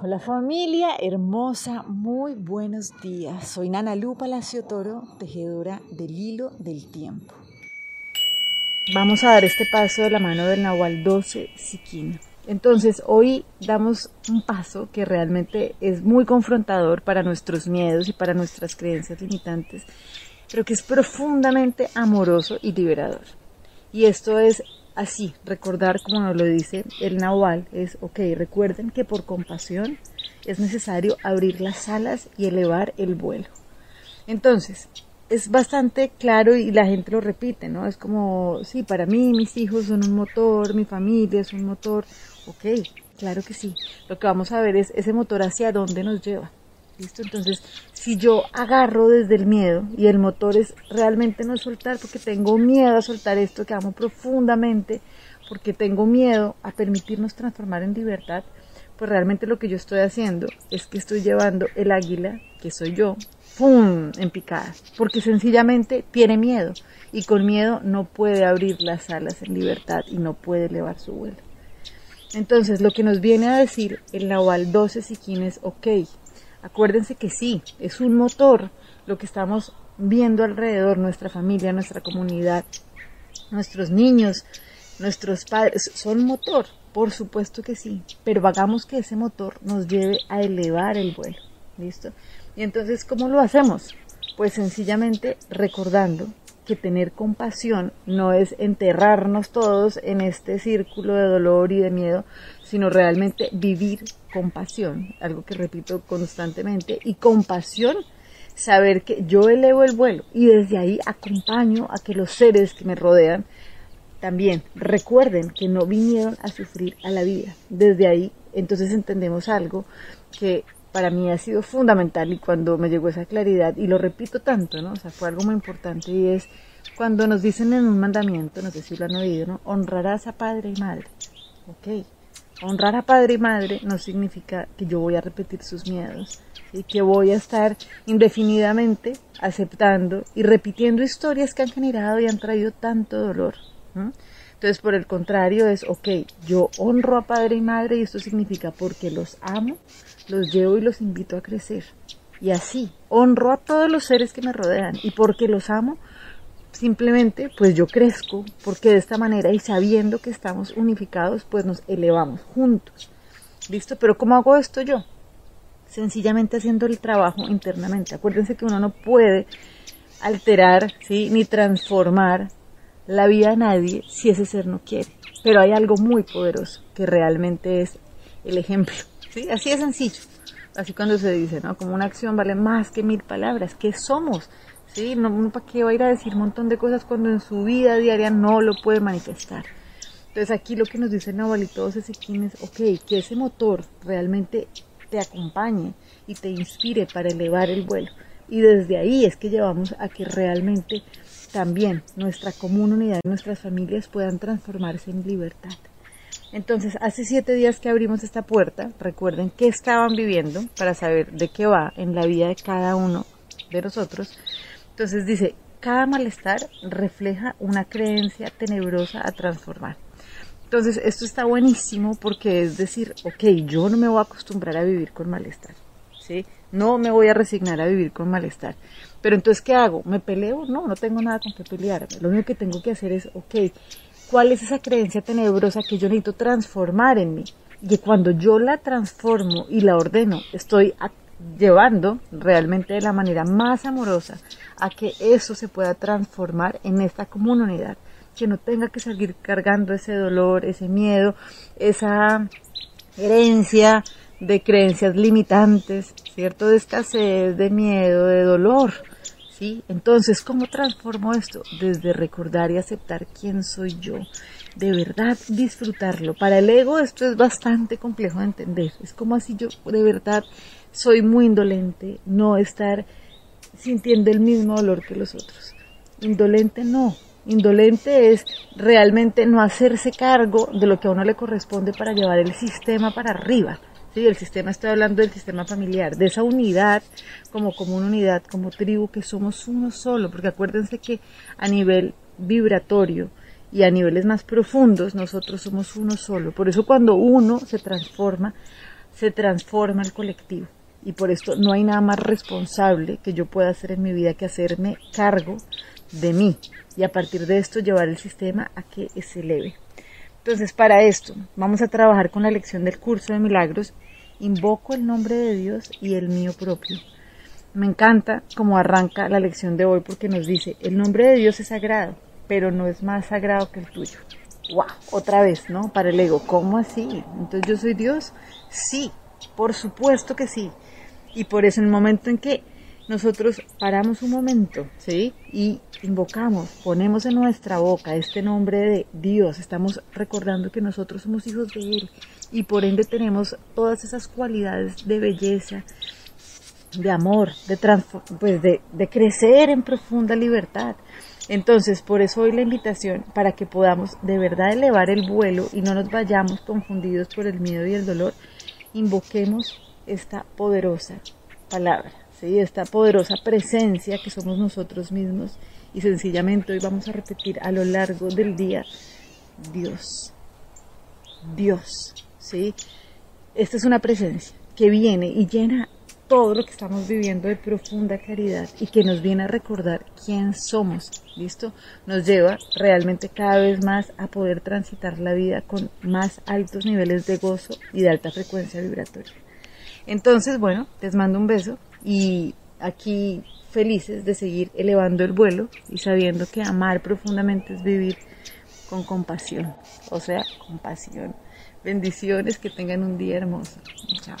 Hola familia hermosa, muy buenos días. Soy Nana Lu Palacio Toro, tejedora del hilo del tiempo. Vamos a dar este paso de la mano del Nahual 12 Siquina. Entonces hoy damos un paso que realmente es muy confrontador para nuestros miedos y para nuestras creencias limitantes, pero que es profundamente amoroso y liberador. Y esto es así, recordar como nos lo dice el Nahual, es, ok, recuerden que por compasión es necesario abrir las alas y elevar el vuelo. Entonces, es bastante claro y la gente lo repite, ¿no? Es como, sí, para mí mis hijos son un motor, mi familia es un motor, ok, claro que sí. Lo que vamos a ver es ese motor hacia dónde nos lleva. ¿Listo? Entonces, si yo agarro desde el miedo y el motor es realmente no soltar porque tengo miedo a soltar esto que amo profundamente, porque tengo miedo a permitirnos transformar en libertad, pues realmente lo que yo estoy haciendo es que estoy llevando el águila, que soy yo, ¡pum! en picada, porque sencillamente tiene miedo y con miedo no puede abrir las alas en libertad y no puede elevar su vuelo. Entonces, lo que nos viene a decir el Nahual 12 Siquines, ok, Acuérdense que sí, es un motor lo que estamos viendo alrededor, nuestra familia, nuestra comunidad, nuestros niños, nuestros padres, son motor, por supuesto que sí, pero hagamos que ese motor nos lleve a elevar el vuelo, ¿listo? Y entonces, ¿cómo lo hacemos? Pues sencillamente recordando que tener compasión no es enterrarnos todos en este círculo de dolor y de miedo, sino realmente vivir compasión, algo que repito constantemente, y compasión, saber que yo elevo el vuelo y desde ahí acompaño a que los seres que me rodean también recuerden que no vinieron a sufrir a la vida. Desde ahí entonces entendemos algo que para mí ha sido fundamental y cuando me llegó esa claridad, y lo repito tanto, ¿no? O sea, fue algo muy importante y es cuando nos dicen en un mandamiento, no sé si lo han oído, ¿no? Honrarás a padre y madre. Ok. Honrar a padre y madre no significa que yo voy a repetir sus miedos y que voy a estar indefinidamente aceptando y repitiendo historias que han generado y han traído tanto dolor. Entonces, por el contrario, es, ok, yo honro a padre y madre y esto significa porque los amo, los llevo y los invito a crecer. Y así, honro a todos los seres que me rodean y porque los amo, simplemente pues yo crezco, porque de esta manera y sabiendo que estamos unificados, pues nos elevamos juntos. ¿Listo? Pero ¿cómo hago esto yo? Sencillamente haciendo el trabajo internamente. Acuérdense que uno no puede alterar, ¿sí? Ni transformar la vida de nadie si ese ser no quiere. Pero hay algo muy poderoso que realmente es el ejemplo. ¿sí? Así de sencillo. Así cuando se dice, ¿no? Como una acción vale más que mil palabras. ¿Qué somos? ¿Sí? No, ¿Para qué va a ir a decir un montón de cosas cuando en su vida diaria no lo puede manifestar? Entonces aquí lo que nos dice Navalito Ezequiel es, ok, que ese motor realmente te acompañe y te inspire para elevar el vuelo. Y desde ahí es que llevamos a que realmente también nuestra comunidad, nuestras familias puedan transformarse en libertad. Entonces, hace siete días que abrimos esta puerta, recuerden qué estaban viviendo para saber de qué va en la vida de cada uno de nosotros. Entonces dice, cada malestar refleja una creencia tenebrosa a transformar. Entonces, esto está buenísimo porque es decir, ok, yo no me voy a acostumbrar a vivir con malestar, ¿sí? No me voy a resignar a vivir con malestar. Pero entonces, ¿qué hago? ¿Me peleo? No, no tengo nada con que pelearme. Lo único que tengo que hacer es, ok, ¿cuál es esa creencia tenebrosa que yo necesito transformar en mí? Y que cuando yo la transformo y la ordeno, estoy llevando realmente de la manera más amorosa a que eso se pueda transformar en esta comunidad, que no tenga que seguir cargando ese dolor, ese miedo, esa herencia de creencias limitantes, ¿cierto? De escasez, de miedo, de dolor, ¿sí? Entonces, ¿cómo transformo esto? Desde recordar y aceptar quién soy yo. De verdad disfrutarlo. Para el ego esto es bastante complejo de entender. Es como así yo de verdad soy muy indolente, no estar sintiendo el mismo dolor que los otros. Indolente no. Indolente es realmente no hacerse cargo de lo que a uno le corresponde para llevar el sistema para arriba. Sí, el sistema, estoy hablando del sistema familiar, de esa unidad como, una unidad, como tribu, que somos uno solo, porque acuérdense que a nivel vibratorio y a niveles más profundos nosotros somos uno solo. Por eso cuando uno se transforma, se transforma el colectivo. Y por esto no hay nada más responsable que yo pueda hacer en mi vida que hacerme cargo de mí y a partir de esto llevar el sistema a que se eleve. Entonces, para esto, vamos a trabajar con la lección del curso de milagros. Invoco el nombre de Dios y el mío propio. Me encanta cómo arranca la lección de hoy porque nos dice, el nombre de Dios es sagrado, pero no es más sagrado que el tuyo. ¡Wow! Otra vez, ¿no? Para el ego, ¿cómo así? Entonces yo soy Dios. Sí, por supuesto que sí. Y por eso en el momento en que nosotros paramos un momento, ¿sí? Y invocamos, ponemos en nuestra boca este nombre de Dios, estamos recordando que nosotros somos hijos de Él y por ende tenemos todas esas cualidades de belleza, de amor, de, pues de, crecer en profunda libertad. Entonces, por eso hoy la invitación para que podamos de verdad elevar el vuelo y no nos vayamos confundidos por el miedo y el dolor, invoquemos esta poderosa palabra, ¿sí? esta poderosa presencia que somos nosotros mismos y sencillamente hoy vamos a repetir a lo largo del día, Dios, Dios, ¿sí? Esta es una presencia que viene y llena todo lo que estamos viviendo de profunda claridad y que nos viene a recordar quién somos, ¿listo? Nos lleva realmente cada vez más a poder transitar la vida con más altos niveles de gozo y de alta frecuencia vibratoria. Entonces, bueno, les mando un beso y aquí felices de seguir elevando el vuelo y sabiendo que amar profundamente es vivir con compasión, o sea, compasión. Bendiciones, que tengan un día hermoso. Chao.